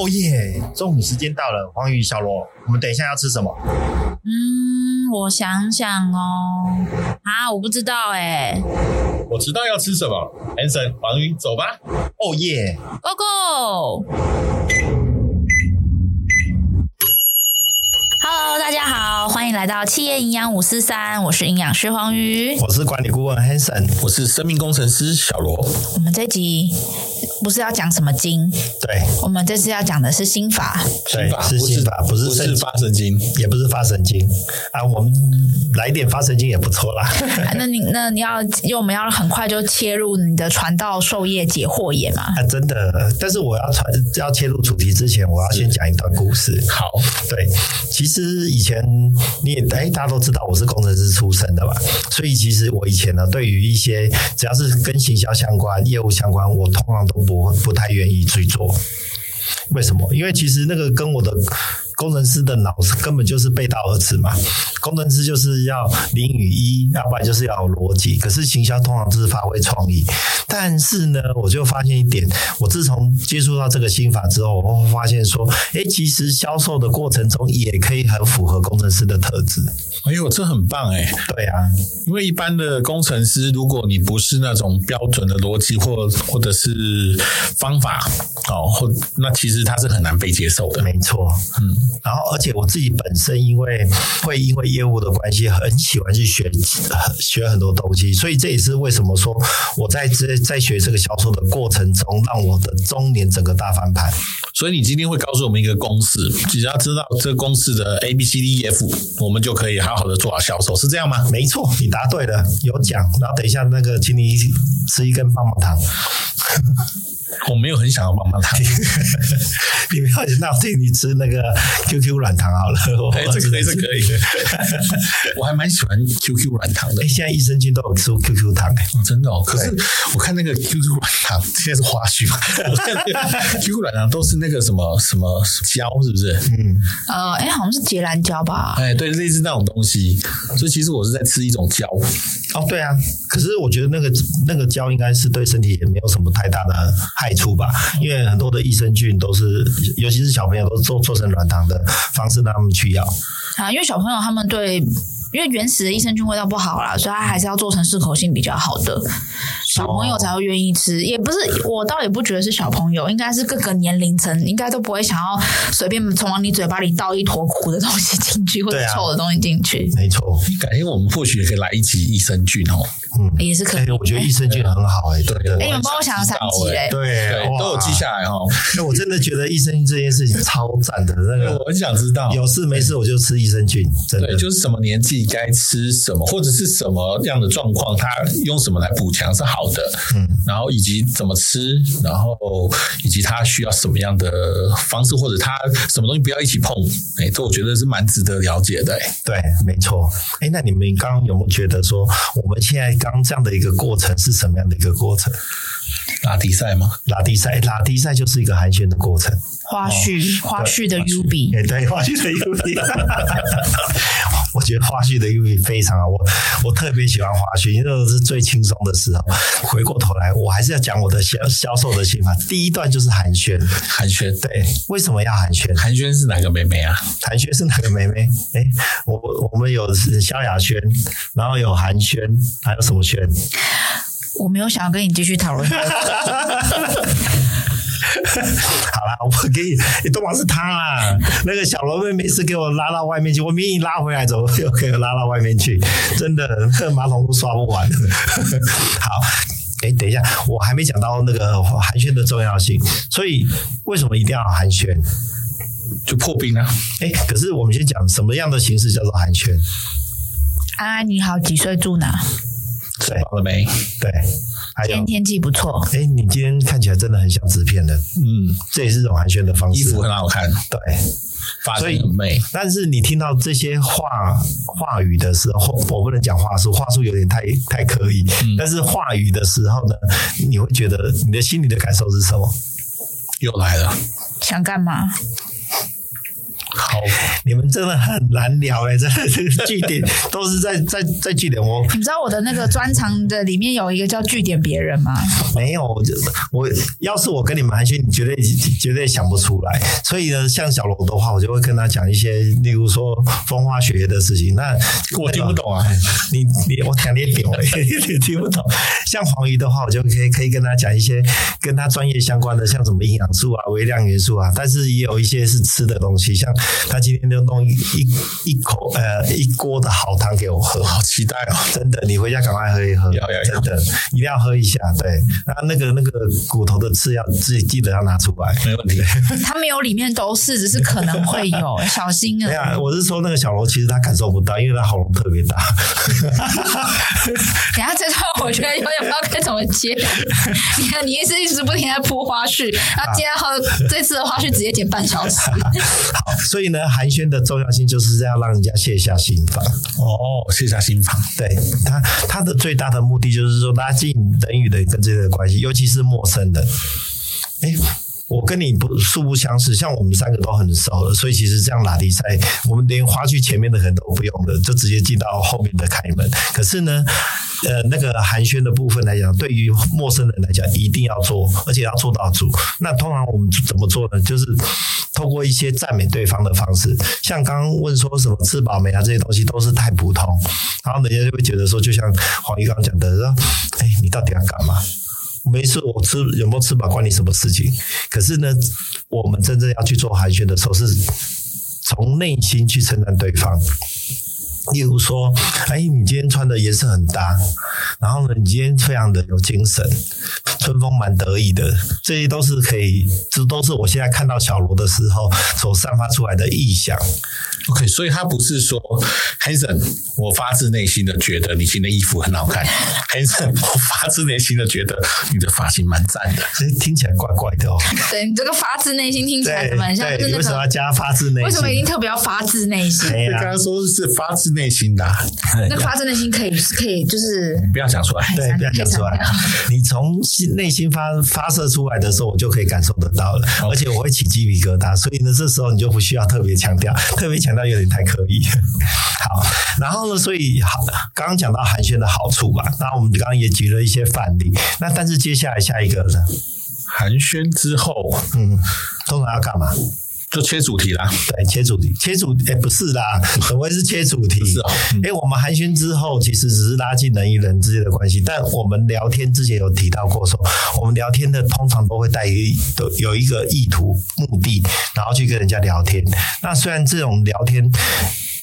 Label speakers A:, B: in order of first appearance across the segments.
A: 哦耶！中午时间到了，黄鱼、小罗，我们等一下要吃什么？
B: 嗯，我想想哦，啊，我不知道哎。
C: 我知道要吃什么，Hanson，黄鱼，走吧。
A: 哦耶
B: ，Go Go！Hello，大家好，欢迎来到企业营养五四三，我是营养师黄鱼，
A: 我是管理顾问 Hanson，
C: 我是生命工程师小罗。
B: 我们这集不是要讲什么经，
A: 对，
B: 我们这次要讲的是心法，
A: 对，是心法，不是
C: 不是发神经，
A: 也不是发神经。啊，我们来点发神经也不错啦。
B: 啊、那你那你要，因为我们要很快就切入你的传道授业解惑也嘛？
A: 啊，真的，但是我要传要切入主题之前，我要先讲一段故事。
C: 好，
A: 对，其实。其实以前你也哎，大家都知道我是工程师出身的嘛，所以其实我以前呢，对于一些只要是跟行销相关、业务相关，我通常都我不太愿意去做。为什么？因为其实那个跟我的。工程师的脑子根本就是背道而驰嘛，工程师就是要零与一，要不然就是要有逻辑。可是行销通常就是发挥创意。但是呢，我就发现一点，我自从接触到这个心法之后，我会发现说，哎，其实销售的过程中也可以很符合工程师的特质。
C: 哎呦，这很棒哎！
A: 对啊，
C: 因为一般的工程师，如果你不是那种标准的逻辑或或者是方法哦，或那其实他是很难被接受的。
A: 没错，嗯。然后，而且我自己本身因为会因为业务的关系，很喜欢去学学很多东西，所以这也是为什么说我在这在学这个销售的过程中，让我的中年整个大翻盘。
C: 所以你今天会告诉我们一个公式，只要知道这个公式的 A B C D E F，我们就可以好好的做好销售，是这样吗？
A: 没错，你答对了，有奖。然后等一下那个，请你吃一根棒棒糖。
C: 我没有很想要棒棒糖，
A: 你不要那我替你吃那个 QQ 软糖好了。
C: 哎，这个是可以的，我还蛮喜欢 QQ 软糖的。
A: 哎，现在益生菌都有出 QQ 糖哎，
C: 真的哦。可是我看那个 QQ 软糖 现在是花絮嘛？我看那个 QQ 软糖都是那个什么什么胶，是不是？嗯，
B: 呃，哎，好像是结兰胶吧？
C: 哎，对，类似那种东西。所以其实我是在吃一种胶。
A: 哦，对啊。可是我觉得那个那个胶应该是对身体也没有什么太大的害处吧？因为很多的益生菌都是，尤其是小朋友都做做成软糖的方式让他们去要
B: 啊。因为小朋友他们对，因为原始的益生菌味道不好啦，所以它还是要做成适口性比较好的，小朋友才会愿意吃。也不是，我倒也不觉得是小朋友，应该是各个年龄层应该都不会想要随便从往你嘴巴里倒一坨苦的东西进去，或者臭的东西进去。
A: 没错，
C: 改天我们或许也可以来一集益生菌哦。
A: 嗯，
B: 也是可以。
A: 我觉得益生菌很好哎，对对。
B: 哎，你们帮我想了三集哎，
A: 对，
C: 都有记下来哦。
A: 那我真的觉得益生菌这件事情超赞的，那个
C: 我很想知道。
A: 有事没事我就吃益生菌，真的。
C: 对，就是什么年纪该吃什么，或者是什么样的状况，他用什么来补强是好的。嗯，然后以及怎么吃，然后以及他需要什么样的方式，或者他什么东西不要一起碰。哎，这我觉得是蛮值得了解的。
A: 对，没错。哎，那你们刚刚有没有觉得说我们现在？刚这样的一个过程是什么样的一个过程？
C: 拉低赛吗？
A: 拉低赛，拉低赛就是一个寒暄的过程。
B: 花絮，花絮的 U B，
A: 哎，对，花絮的 U B。我觉得花絮的 U B 非常好，我我特别喜欢花絮，因为那是最轻松的时候。回过头来，我还是要讲我的销销售的心法。第一段就是寒暄，
C: 寒暄，
A: 对，为什么要寒暄？
C: 寒暄是哪个妹妹啊？
A: 寒暄是哪个妹妹？哎，我我们有萧亚轩，然后有寒暄，还有什么轩？
B: 我没有想要跟你继续讨论。
A: 好啦，我给你，你都嘛是他啦。那个小罗妹每次给我拉到外面去，我明明拉回来，怎么又给我拉到外面去？真的，那个马桶都刷不完。好，哎，等一下，我还没讲到那个寒暄的重要性。所以，为什么一定要寒暄？
C: 就破冰啊！
A: 哎，可是我们先讲什么样的形式叫做寒暄？
B: 安安，你好，几岁住哪？
A: 对，好了没？对。
B: 今天天气不错。
A: 哎，你今天看起来真的很像纸片人。嗯，这也是一种寒暄的方式。
C: 衣服很好看，
A: 对，
C: 发型很美。
A: 但是你听到这些话话语的时候，我不能讲话术，话术有点太太刻意。嗯，但是话语的时候呢，你会觉得你的心里的感受是什么？
C: 又来了，
B: 想干嘛？
C: 好，
A: 你们真的很难聊哎、欸，真的这个句点 都是在在在据点。我
B: 你知道我的那个专长的里面有一个叫据点别人吗？
A: 没有，我我要是我跟你们寒暄，你绝对绝对想不出来。所以呢，像小龙的话，我就会跟他讲一些，例如说风花雪月的事情。那
C: 我听不懂啊，
A: 你你我讲点点，你听不懂。像黄鱼的话，我就可以可以跟他讲一些跟他专业相关的，像什么营养素啊、微量元素啊。但是也有一些是吃的东西，像他今天就弄一一一口呃一锅的好汤给我喝，
C: 好期待哦！
A: 真的，你回家赶快喝一喝，
C: 要要要
A: 真的一定要喝一下。对，那那个那个骨头的刺要自己记得要拿出来，
C: 没问题。
B: 他没有里面都是，只是可能会有，小心啊！
A: 对啊，我是说那个小罗其实他感受不到，因为他喉咙特别大。
B: 等下这段我觉得有点不知道该怎么接。你看，你一直一直不停在铺花絮，然后接然后这次的花絮直接剪半小时。
A: 好，所以呢，寒暄的重要性就是这样让人家卸下心防。
C: 哦，卸下心防，
A: 对他他的最大的目的就是说拉近人与人跟这个关系，尤其是陌生人。哎。我跟你不素不相识，像我们三个都很熟了，所以其实这样拉力赛，我们连花去前面的人都不用的，就直接进到后面的开门。可是呢，呃，那个寒暄的部分来讲，对于陌生人来讲，一定要做，而且要做到足。那通常我们怎么做呢？就是透过一些赞美对方的方式，像刚刚问说什么吃饱没啊，这些东西都是太普通，然后人家就会觉得说，就像黄玉刚刚讲的，说，哎，你到底要干嘛？没事，我吃有没有吃饱关你什么事情？可是呢，我们真正要去做寒暄的时候，是从内心去称赞对方。例如说，哎，你今天穿的颜色很搭，然后呢，你今天非常的有精神，春风蛮得意的，这些都是可以，这都是我现在看到小罗的时候所散发出来的意象。
C: OK，所以他不是说，Hanson，我发自内心的觉得你今天的衣服很好看，Hanson，我发自内心的觉得你的发型蛮赞的，
A: 所以听起来怪怪的哦。
B: 对，你这个发自内心听起来怎么很像是那个？
A: 为什么要加发自内心？
B: 为什么一定特别要发自内心？
C: 你刚刚说是发自内心的，
B: 那个发自内心可以可以就是
C: 不要讲出来，
A: 对，不要讲出来。你从心内心发发射出来的时候，我就可以感受得到了，而且我会起鸡皮疙瘩。所以呢，这时候你就不需要特别强调，特别强调有点太刻意。好，然后呢，所以好，刚刚讲到寒暄的好处嘛，那我们刚刚也举了一些范例。那但是接下来下一个呢？
C: 寒暄之后，
A: 嗯，通常要干嘛？
C: 就切主题啦，
A: 对，切主题，切主题，哎，不是啦，怎么会是切主题？是哦，哎、嗯，我们寒暄之后，其实只是拉近人与人之间的关系。但我们聊天之前有提到过说，说我们聊天的通常都会带一都有一个意图、目的，然后去跟人家聊天。那虽然这种聊天，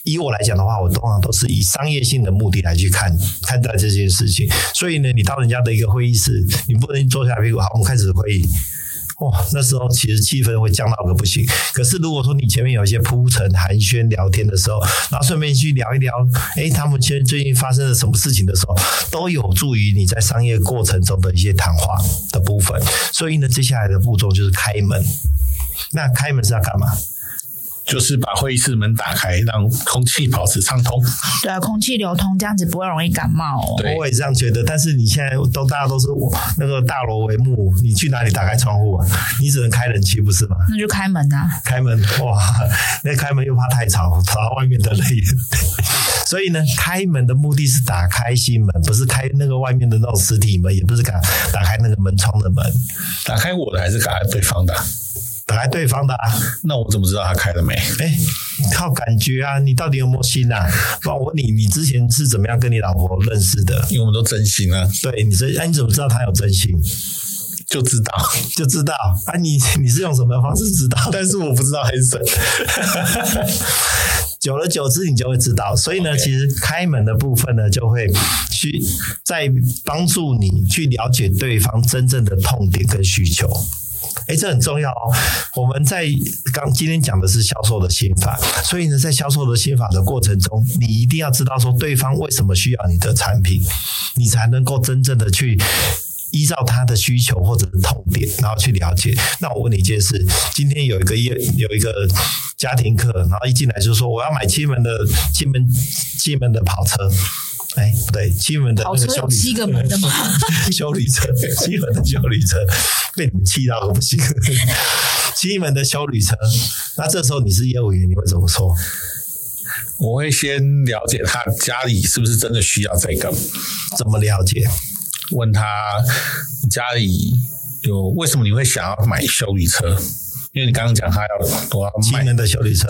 A: 以我来讲的话，我通常都是以商业性的目的来去看看待这件事情。所以呢，你到人家的一个会议室，你不能坐下屁股，好，我们开始会议。哇，那时候其实气氛会降到个不行。可是如果说你前面有一些铺陈、寒暄、聊天的时候，然后顺便去聊一聊，哎，他们现在最近发生了什么事情的时候，都有助于你在商业过程中的一些谈话的部分。所以呢，接下来的步骤就是开门。那开门是要干嘛？
C: 就是把会议室门打开，让空气保持畅通。
B: 对啊，空气流通，这样子不会容易感冒哦。
A: 对，我也这样觉得。但是你现在都大家都是那个大楼为幕，你去哪里打开窗户啊？你只能开冷气，不是吗？
B: 那就开门啊！
A: 开门哇，那开门又怕太吵，吵到外面的人。所以呢，开门的目的是打开心门，不是开那个外面的那种实体门，也不是打打开那个门窗的门。
C: 打开我的还是打开对方的？
A: 打开对方的啊，
C: 那我怎么知道他开了没？
A: 哎，靠感觉啊！你到底有没有心啊？不然我问你，你之前是怎么样跟你老婆认识的？
C: 因为我们都真心啊。
A: 对，你真，哎，你怎么知道他有真心？
C: 就知道，
A: 就知道啊！你你是用什么方式知道？
C: 但是我不知道很深。
A: 久而久之，你就会知道。所以呢.其实开门的部分呢，就会去在帮助你去了解对方真正的痛点跟需求。哎，这很重要哦。我们在刚今天讲的是销售的心法，所以呢，在销售的心法的过程中，你一定要知道说对方为什么需要你的产品，你才能够真正的去依照他的需求或者是痛点，然后去了解。那我问你一件事：今天有一个业有一个家庭客，然后一进来就说我要买七门的七门七门的跑车。哎，不对，七门的那个休旅
B: 七个门的嘛，
A: 休旅车，七门的修理车被你们气到都不行。七门的修理车。那这时候你是业务员，你会怎么说？
C: 我会先了解他家里是不是真的需要这个，
A: 怎么了解？
C: 问他家里有为什么你会想要买修理车？因为你刚刚讲他要多少
A: 七年的小旅
C: 车，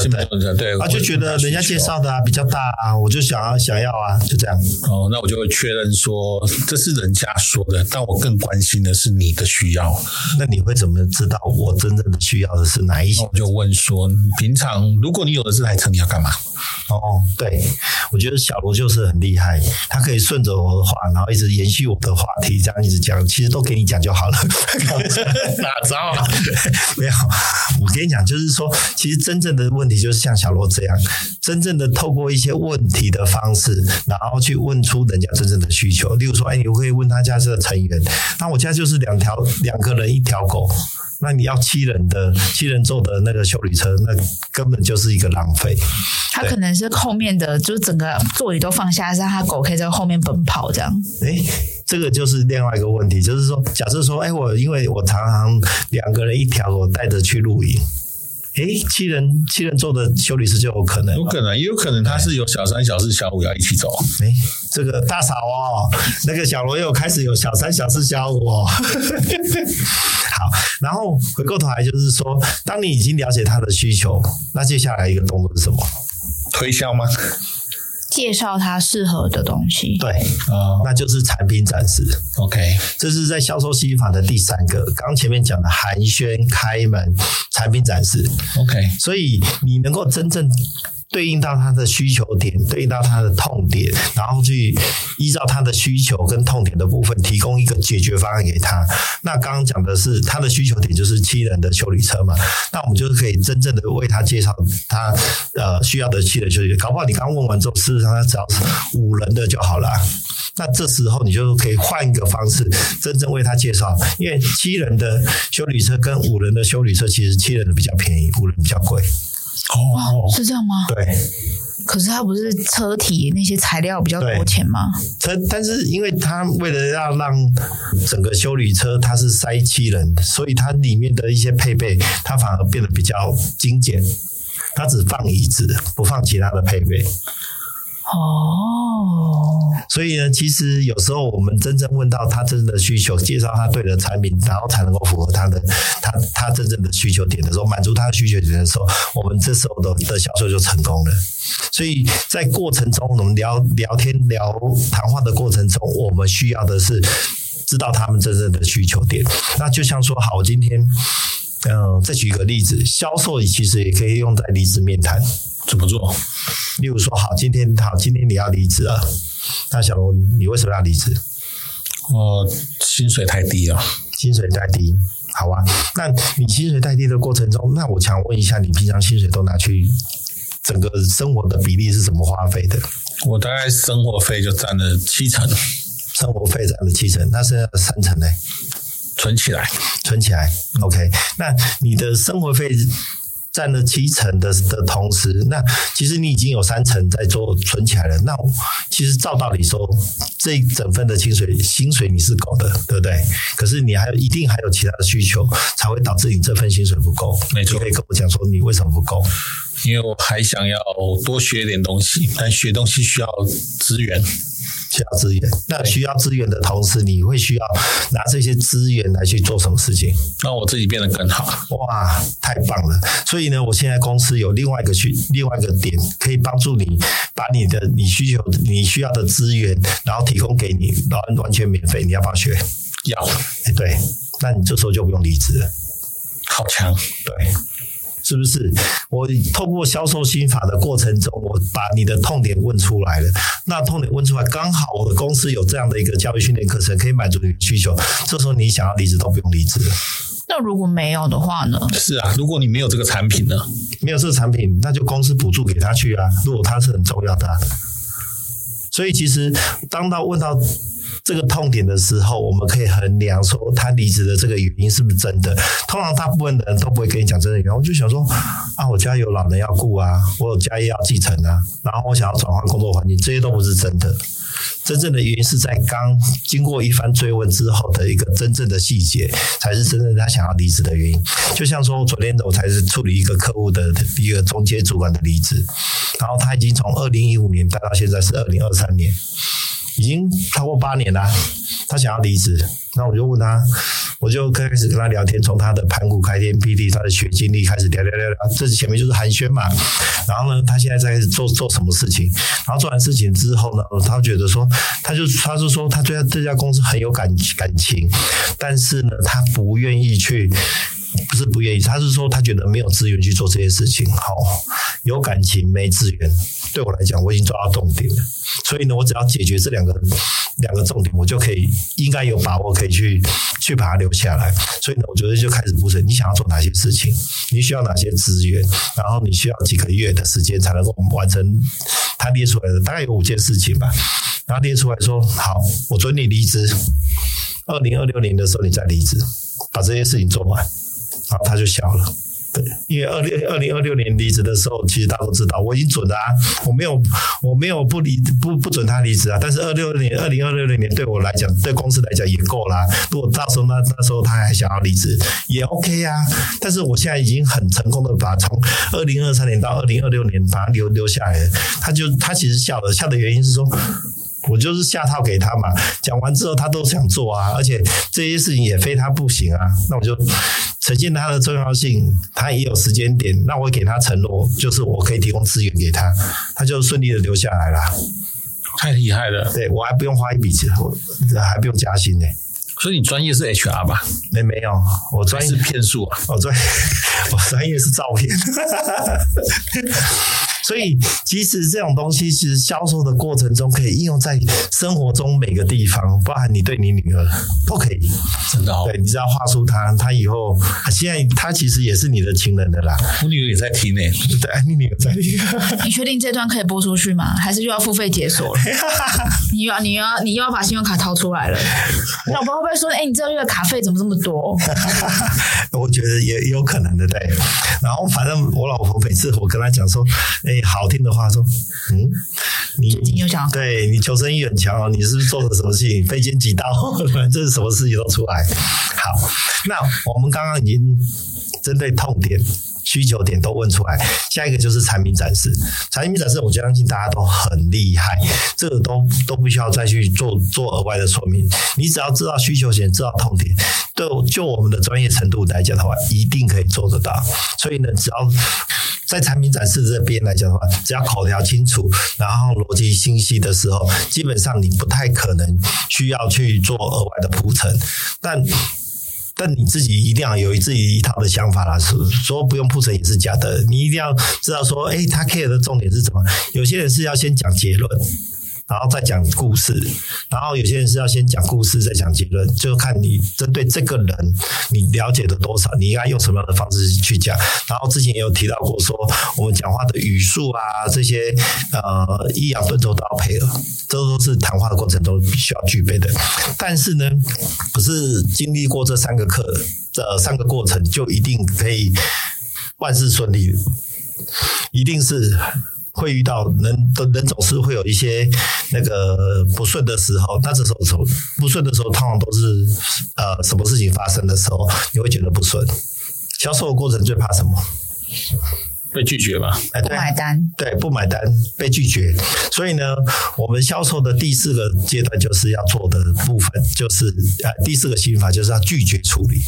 C: 对，
A: 他就觉得人家介绍的啊比较大啊，我就想要想要啊，就这样。
C: 哦，那我就会确认说这是人家说的，但我更关心的是你的需要。
A: 那你会怎么知道我真正的需要的是哪一些？
C: 我就问说，平常如果你有的这台车，你要干嘛？
A: 哦，对，我觉得小罗就是很厉害，他可以顺着我的话，然后一直延续我的话题，这样一直讲，其实都给你讲就好了。
C: 哪招啊？
A: 没有。我跟你讲，就是说，其实真正的问题就是像小罗这样，真正的透过一些问题的方式，然后去问出人家真正的需求。例如说，哎，你可以问他家这个成员，那我家就是两条两个人一条狗，那你要七人的七人座的那个修理车，那根本就是一个浪费。
B: 他可能是后面的，就是整个座椅都放下，让他狗可以在后面奔跑这样。
A: 哎。这个就是另外一个问题，就是说，假设说，哎，我因为我常常两个人一条，我带着去露营，哎，七人七人座的修理师就有可能，
C: 有可能，也有可能他是有小三、小四、小五要一起走。
A: 哎，这个大嫂哦，那个小罗又开始有小三、小四、小五哦。好，然后回过头来就是说，当你已经了解他的需求，那接下来一个动作是什么？
C: 推销吗？
B: 介绍他适合的东西，
A: 对，啊、嗯，那就是产品展示。
C: OK，
A: 这是在销售心法的第三个，刚前面讲的寒暄、开门、产品展示。
C: OK，
A: 所以你能够真正。对应到他的需求点，对应到他的痛点，然后去依照他的需求跟痛点的部分，提供一个解决方案给他。那刚刚讲的是他的需求点就是七人的修理车嘛，那我们就是可以真正的为他介绍他呃需要的七人修理车。搞不好你刚问完之后，事实上他只要是五人的就好了。那这时候你就可以换一个方式，真正为他介绍，因为七人的修理车跟五人的修理车，其实七人的比较便宜，五人比较贵。
B: 哦，是这样吗？
A: 对。
B: 可是它不是车体那些材料比较多钱吗？
A: 车，但是因为它为了要让整个修理车它是塞七人，所以它里面的一些配备，它反而变得比较精简。它只放椅子，不放其他的配备。
B: 哦，
A: 所以呢，其实有时候我们真正问到他真正的需求，介绍他对的产品，然后才能够符合他的他他真正的需求点的时候，满足他的需求点的时候，我们这时候的的销售就成功了。所以在过程中，我们聊聊天聊谈话的过程中，我们需要的是知道他们真正的需求点。那就像说，好，今天嗯、再举一个例子，销售其实也可以用在离职面谈。
C: 怎么做？
A: 例如说，好，今天好，今天你要离职了。那小罗，你为什么要离职？
C: 我薪水太低了。
A: 薪水太低，好啊。那你薪水太低的过程中，那我想问一下，你平常薪水都拿去整个生活的比例是怎么花费的？
C: 我大概生活费就占了七成，
A: 生活费占了七成，那剩下的三成呢？
C: 存起来，
A: 存起来。OK，那你的生活费？占了七成的的同时，那其实你已经有三成在做存起来了。那其实照道理说，这一整份的薪水薪水你是够的，对不对？可是你还有一定还有其他的需求，才会导致你这份薪水不够。
C: 没错，
A: 你可以跟我讲说你为什么不够？
C: 因为我还想要多学点东西，但学东西需要资源。
A: 需要资源，那需要资源的同时，你会需要拿这些资源来去做什么事情？
C: 让我自己变得更好。
A: 哇，太棒了！所以呢，我现在公司有另外一个去另外一个点，可以帮助你把你的你需求你需要的资源，然后提供给你，然后完全免费。你要不要学？
C: 要。
A: 哎，对，那你这时候就不用离职了。
C: 好强，
A: 对。是不是？我透过销售心法的过程中，我把你的痛点问出来了。那痛点问出来，刚好我的公司有这样的一个教育训练课程，可以满足你的需求。这时候你想要离职都不用离职了。
B: 那如果没有的话呢？
C: 是啊，如果你没有这个产品呢？
A: 没有这个产品，那就公司补助给他去啊。如果他是很重要的啊。所以其实当到问到这个痛点的时候，我们可以衡量说他离职的这个原因是不是真的。通常大部分的人都不会跟你讲真的原因。我就想说啊，我家有老人要顾啊，我有家业要继承啊，然后我想要转换工作环境，这些都不是真的。真正的原因是在刚经过一番追问之后的一个真正的细节，才是真正他想要离职的原因。就像说，昨天我才是处理一个客户的一个中介主管的离职，然后他已经从二零一五年待到现在是二零二三年。已经超过八年了，他想要离职，那我就问他，我就开始跟他聊天，从他的盘古开天辟地，他的学经历开始聊聊聊聊，这前面就是寒暄嘛。然后呢，他现在在做做什么事情？然后做完事情之后呢，他觉得说，他就他就说他对这家公司很有感感情，但是呢，他不愿意去。不是不愿意，他是说他觉得没有资源去做这些事情。好，有感情没资源，对我来讲我已经抓到重点了。所以呢，我只要解决这两个两个重点，我就可以应该有把握可以去去把它留下来。所以呢，我觉得就开始铺陈，你想要做哪些事情，你需要哪些资源，然后你需要几个月的时间才能够完成他列出来的大概有五件事情吧。然后列出来说好，我准你离职，二零二六年的时候你再离职，把这些事情做完。然后他就笑了，对，因为二零二零二六年离职的时候，其实大家都知道我已经准了啊，我没有我没有不离不不准他离职啊。但是二六年二零二六年对我来讲，对公司来讲也够啦。如果到时候那那时候他还想要离职，也 OK 啊。但是我现在已经很成功的把从二零二三年到二零二六年把他留留下来了。他就他其实笑了，笑的原因是说。我就是下套给他嘛，讲完之后他都想做啊，而且这些事情也非他不行啊。那我就呈现他的重要性，他也有时间点，那我给他承诺，就是我可以提供资源给他，他就顺利的留下来了。
C: 太厉害了，
A: 对，我还不用花一笔钱，我还不用加薪呢。
C: 所以你专业是 HR 吧？
A: 没没有，我专业
C: 是骗术啊，
A: 我专 我专业是照片。所以，其实这种东西，其实销售的过程中可以应用在生活中每个地方，包含你对你女儿都可以。
C: 真的哦，
A: 对，你只要画出她，她以后现在她其实也是你的情人的啦。
C: 我女儿也在听呢，
A: 对，你女儿在听。
B: 你确定这段可以播出去吗？还是又要付费解锁了？你又要你又要你又要把信用卡掏出来了？老婆会不会说：“哎、欸，你这个月卡费怎么这么多？”
A: 我觉得也有可能的，对。然后反正我老婆每次我跟她讲说：“哎、欸。”好听的话说，嗯，你对你求生欲很强哦，你是不是做了什么事情？非奸即盗，反正这是什么事情都出来。好，那我们刚刚已经针对痛点。需求点都问出来，下一个就是产品展示。产品展示，我相信大家都很厉害，这个都都不需要再去做做额外的说明。你只要知道需求点，知道痛点，对，就我们的专业程度来讲的话，一定可以做得到。所以呢，只要在产品展示这边来讲的话，只要口条清楚，然后逻辑清晰的时候，基本上你不太可能需要去做额外的铺陈。但但你自己一定要有自己一套的想法啦，说说不用铺陈也是假的。你一定要知道说，诶，他 care 的重点是什么？有些人是要先讲结论。然后再讲故事，然后有些人是要先讲故事再讲结论，就看你针对这个人你了解的多少，你应该用什么样的方式去讲。然后之前也有提到过说，我们讲话的语速啊，这些呃抑扬顿挫都要配合，这都是谈话的过程中必须要具备的。但是呢，不是经历过这三个课，这三个过程就一定可以万事顺利，一定是。会遇到人的人总是会有一些那个不顺的时候，那这时候不顺的时候，通常都是呃什么事情发生的时候，你会觉得不顺。销售的过程最怕什么？
C: 被拒绝吧？
B: 哎，不买单。
A: 对，不买单，被拒绝。所以呢，我们销售的第四个阶段就是要做的部分，就是呃第四个心法就是要拒绝处理。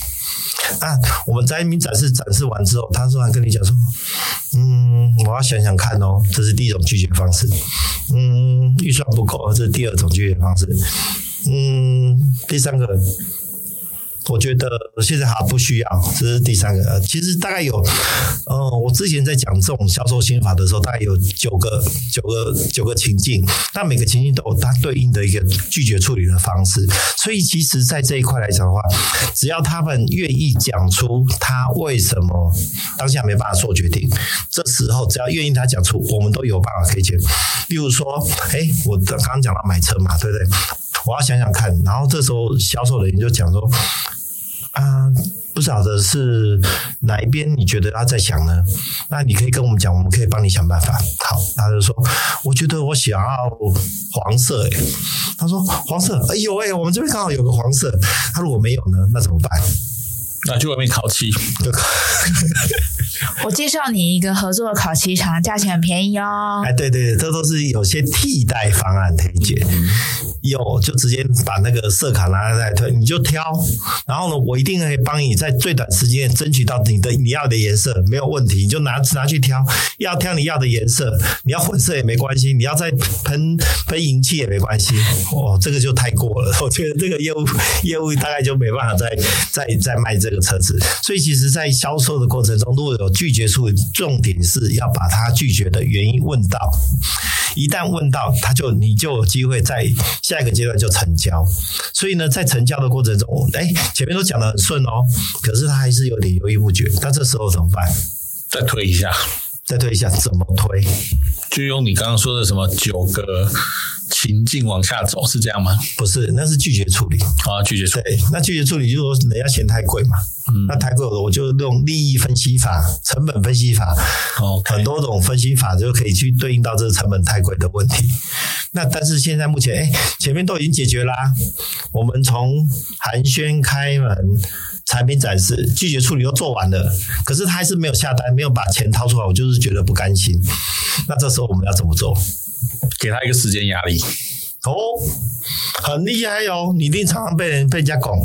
A: 啊，我们在一名展示展示完之后，他突然跟你讲说：“嗯，我要想想看哦。”这是第一种拒绝方式。嗯，预算不够，这是第二种拒绝方式。嗯，第三个。我觉得现在还不需要，这是第三个。其实大概有，呃，我之前在讲这种销售心法的时候，大概有九个、九个、九个情境，那每个情境都有它对应的一个拒绝处理的方式。所以，其实，在这一块来讲的话，只要他们愿意讲出他为什么当下没办法做决定，这时候只要愿意他讲出，我们都有办法可以解。例如说，哎，我刚刚讲到买车嘛，对不对？我要想想看。然后这时候销售人员就讲说啊。不晓得是哪一边，你觉得他在想呢？那你可以跟我们讲，我们可以帮你想办法。好，他就说，我觉得我想要黄色。哎，他说黄色，哎呦哎，我们这边刚好有个黄色。他如果没有呢，那怎么办？
C: 那去外面烤漆。
B: 我介绍你一个合作的烤漆厂，价钱很便宜哦。
A: 哎，对对对，这都是有些替代方案推荐。有就直接把那个色卡拿来推，你就挑。然后呢，我一定会帮你在最短时间争取到你的你要的颜色，没有问题。你就拿拿去挑，要挑你要的颜色，你要混色也没关系，你要再喷喷银漆也没关系。哦，这个就太过了，我觉得这个业务业务大概就没办法再再再卖这个车子。所以其实，在销售的过程中，如果有拒绝处，重点是要把他拒绝的原因问到。一旦问到，他就你就有机会在下一个阶段就成交。所以呢，在成交的过程中，哎，前面都讲得很顺哦，可是他还是有点犹豫不决。那这时候怎么办？
C: 再推一下，
A: 再推一下，怎么推？
C: 就用你刚刚说的什么九个。情境往下走是这样吗？
A: 不是，那是拒绝处理
C: 啊，拒绝处理。
A: 那拒绝处理就是说人家嫌太贵嘛，嗯，那太贵了，我就用利益分析法、成本分析法，哦，Okay. 很多种分析法就可以去对应到这个成本太贵的问题。那但是现在目前，哎，前面都已经解决啦，我们从寒暄、开门、产品展示、拒绝处理都做完了，可是他还是没有下单，没有把钱掏出来，我就是觉得不甘心。那这时候我们要怎么做？
C: 给他一个时间压力
A: 哦，很厉害哟！你一定常常被人被人家拱。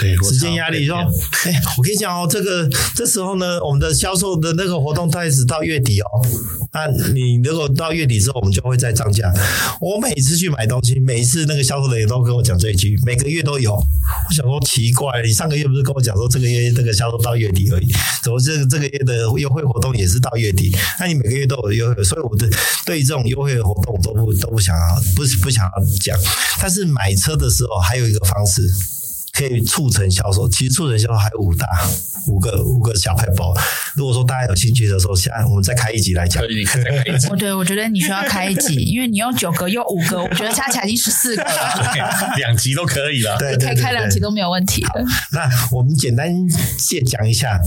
C: 对，
A: 时间压力说，哎、欸，我跟你讲哦，这个这时候呢，我们的销售的那个活动开始到月底哦。那你如果到月底之后，我们就会再涨价。我每次去买东西，每一次那个销售人员都跟我讲这一句，每个月都有。我想说奇怪，你上个月不是跟我讲说这个月这个销售到月底而已，怎么这个这个月的优惠活动也是到月底？那你每个月都有优惠，所以我的对于这种优惠的活动都不都不想要，不不想要讲。但是买车的时候还有一个方式。可以促成销售，其实促成销售还有五大五个五个小撇步。如果说大家有兴趣的时候，现在我们再开一集来讲。
C: 可以，可以再开一集。
B: 我对我觉得你需要开一集，因为你用九个又五个，我觉得加起来已经十四个了。
C: 两集都可以了，
A: 对，可以
B: 开两集都没有问题。
A: 那我们简单先讲一下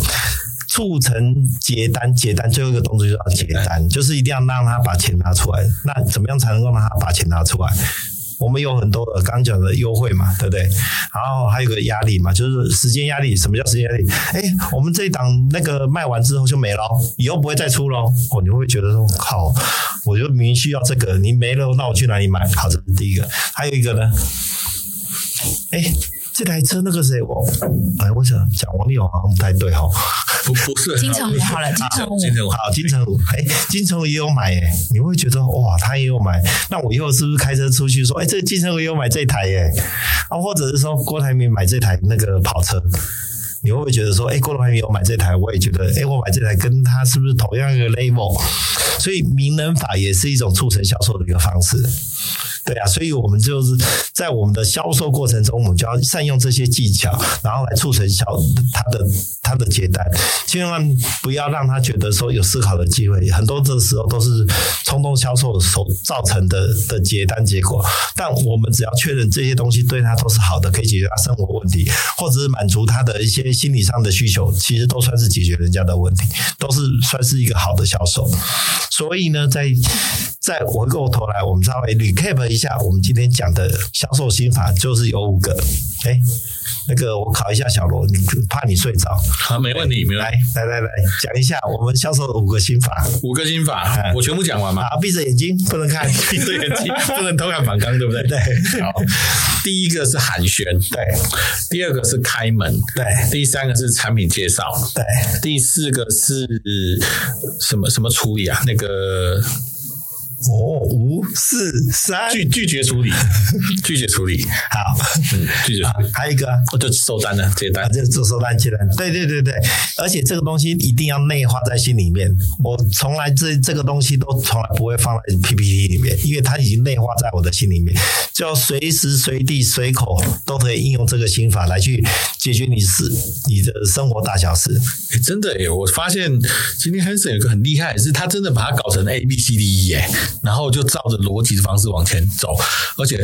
A: 促成结单，结单最后一个动作就是要结单，就是一定要让他把钱拿出来。那怎么样才能够让他把钱拿出来？我们有很多的刚讲的优惠嘛，对不对？然后还有个压力嘛，就是时间压力。什么叫时间压力？哎，我们这一档那个卖完之后就没了，以后不会再出喽。哦，你会觉得说，靠，我就明明需要这个，你没了，那我去哪里买？好，这是第一个。还有一个呢，哎。这台车那个谁我哎，我想讲王力宏好像不太对哈，
C: 不不是
B: 金城武好了，金城武
C: 金城武
A: 好，金城武哎，金城武也有买哎，你会觉得哇，他也有买，那我以后是不是开车出去说，哎，这个金城武也有买这台耶？啊，或者是说郭台铭买这台那个跑车，你会不会觉得说，哎，郭台铭有买这台，我也觉得，哎，我买这台跟他是不是同样一个 level？所以名人法也是一种促成销售的一个方式。对啊，所以我们就是在我们的销售过程中，我们就要善用这些技巧，然后来促成销他的他的接单，千万不要让他觉得说有思考的机会。很多的时候都是冲动销售所造成的的接单结果。但我们只要确认这些东西对他都是好的，可以解决他生活问题，或者是满足他的一些心理上的需求，其实都算是解决人家的问题，都是算是一个好的销售。所以呢，在在回过头来，我们稍微 recap 一下，我们今天讲的销售心法就是有五个。哎，那个我考一下小罗，你怕你睡着？
C: 好，没问题，没问题。来
A: 来来来，讲一下我们销售的五个心法。
C: 五个心法，我全部讲完吗？
A: 啊，闭着眼睛，不能看，
C: 闭着眼睛，不能偷看反刚，对不对？
A: 对。
C: 好，第一个是寒暄，
A: 对；
C: 第二个是开门，
A: 对；
C: 第三个是产品介绍，
A: 对；
C: 第四个是什么什么处理啊？那个。
A: 哦，五四三，
C: 拒拒绝处理，拒绝处理，
A: 好，
C: 嗯，拒绝。
A: 还有一个，
C: 我就收单了，接单，
A: 就做收单接单。对对对对，而且这个东西一定要内化在心里面。我从来这这个东西都从来不会放在 PPT 里面，因为它已经内化在我的心里面，就随时随地随口都可以应用这个心法来去解决你是你的生活大小事。
C: 哎，真的哎，我发现今天 Hanson 有个很厉害，是他真的把它搞成 A B C D E 哎。然后就照着逻辑的方式往前走，而且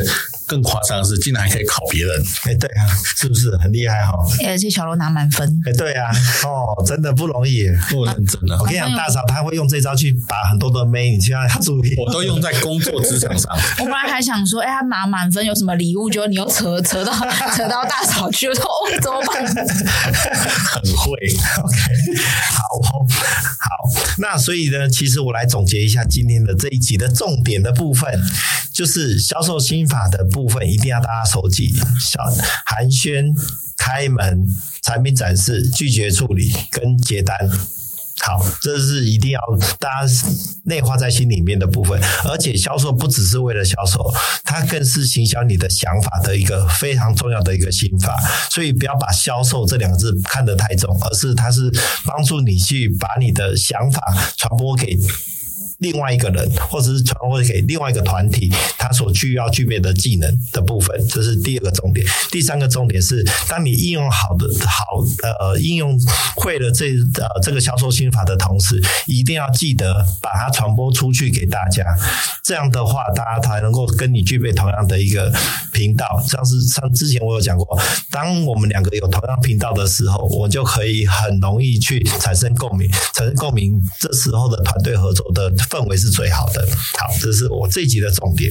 C: 更夸张的是，竟然还可以考别人。
A: 哎，对啊，是不是很厉害哈？
B: 而且小罗拿满分。
A: 哎，对啊，哦，真的不容易，
C: 不认真的。
A: 我跟你讲，大嫂他会用这招去把很多的妹，你去让他注意。
C: 我都用在工作职场上。
B: 我本来还想说，哎，他拿满分有什么礼物？结果你又扯扯到 扯到大嫂去，我说哦，怎么办？
C: 很会
A: ，OK，好好。那所以呢，其实我来总结一下今天的这一集的重点的部分，就是销售心法的部分，一定要大家收集：小寒暄、开门、产品展示、拒绝处理跟接单。好，这是一定要大家内化在心里面的部分。而且销售不只是为了销售，它更是行销你的想法的一个非常重要的一个心法。所以不要把销售这两个字看得太重，而是它是帮助你去把你的想法传播给。另外一个人，或者是传播给另外一个团体，他所需要具备的技能的部分，这是第二个重点。第三个重点是，当你应用好的好呃应用会了这呃这个销售心法的同时，一定要记得把它传播出去给大家。这样的话，大家才能够跟你具备同样的一个频道。像是像之前我有讲过，当我们两个有同样频道的时候，我就可以很容易去产生共鸣，产生共鸣。这时候的团队合作的。氛围是最好的。好，这是我这一集的重点。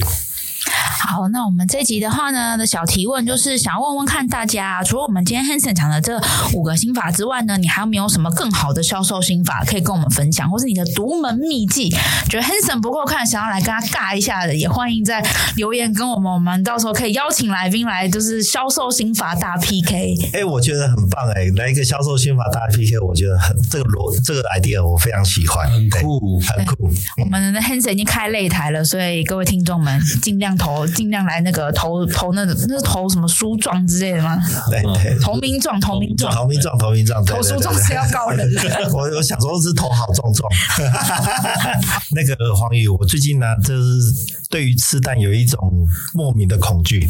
B: 好，那我们这集的话呢，的小提问就是想要问问看大家，除了我们今天 Hanson 讲的这五个心法之外呢，你还有没有什么更好的销售心法可以跟我们分享，或是你的独门秘技？觉得 Hanson 不够看，想要来跟他尬一下的，也欢迎在留言跟我们，我们到时候可以邀请来宾来，就是销售心法大 PK。
A: 哎、欸，我觉得很棒哎、欸，来一个销售心法大 PK，我觉得很这个逻这个 idea 我非常喜欢，
C: 很酷，
A: 很酷。
B: 我们的 Hanson 已经开擂台了，所以各位听众们尽量投。尽量来那个投 投那个那是投什么书状之类的吗？
A: 对对，
B: 投名状，投名状，
A: 投名状，投名状，
B: 投书状是要告人的。
A: 我我想说是投好壮壮。那个黄宇，我最近呢，就是对于吃蛋有一种莫名的恐惧。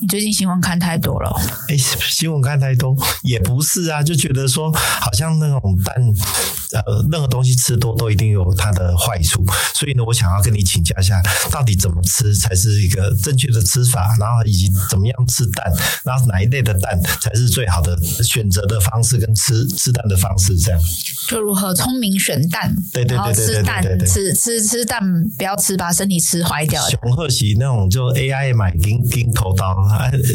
B: 你最近新闻看太多了？
A: 哎，新闻看太多也不是啊，就觉得说好像那种蛋，呃，任何东西吃多都一定有它的坏处，所以呢，我想要跟你请教一下，到底怎么吃才是一个正确的吃法，然后以及怎么样吃蛋，然后哪一类的蛋才是最好的选择的方式跟吃吃蛋的方式，这样
B: 就如何聪明选蛋，
A: 对对对对对对对，
B: 吃吃吃蛋不要吃把身体吃坏掉。
A: 熊贺喜那种就 AI 买金金头刀。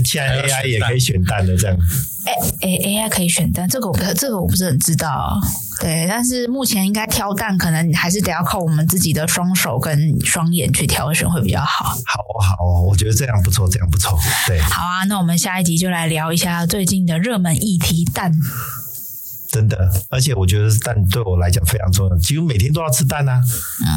A: 现在 AI 也可以选蛋的这样。
B: 哎哎，AI 可以选蛋，这个我不这个我不是很知道。对，但是目前应该挑蛋，可能还是得要靠我们自己的双手跟双眼去挑选会比较好。
A: 好哦，好哦，我觉得这样不错，这样不错。对，
B: 好啊，那我们下一集就来聊一下最近的热门议题蛋。
A: 真的，而且我觉得蛋对我来讲非常重要，几乎每天都要吃蛋啊。
B: 嗯，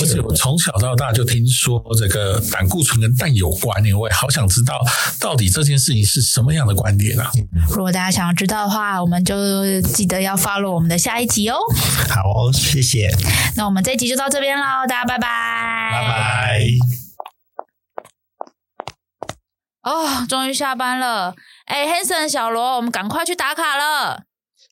C: 而且我从小到大就听说这个胆固醇跟蛋有关，我也好想知道到底这件事情是什么样的观点啊。
B: 如果大家想要知道的话，我们就记得要 follow 我们的下一集哦。
A: 好哦，谢谢。
B: 那我们这一集就到这边喽，大家拜拜。
A: 拜拜。
B: 哦，终于下班了。哎，Hanson 小罗，我们赶快去打卡了。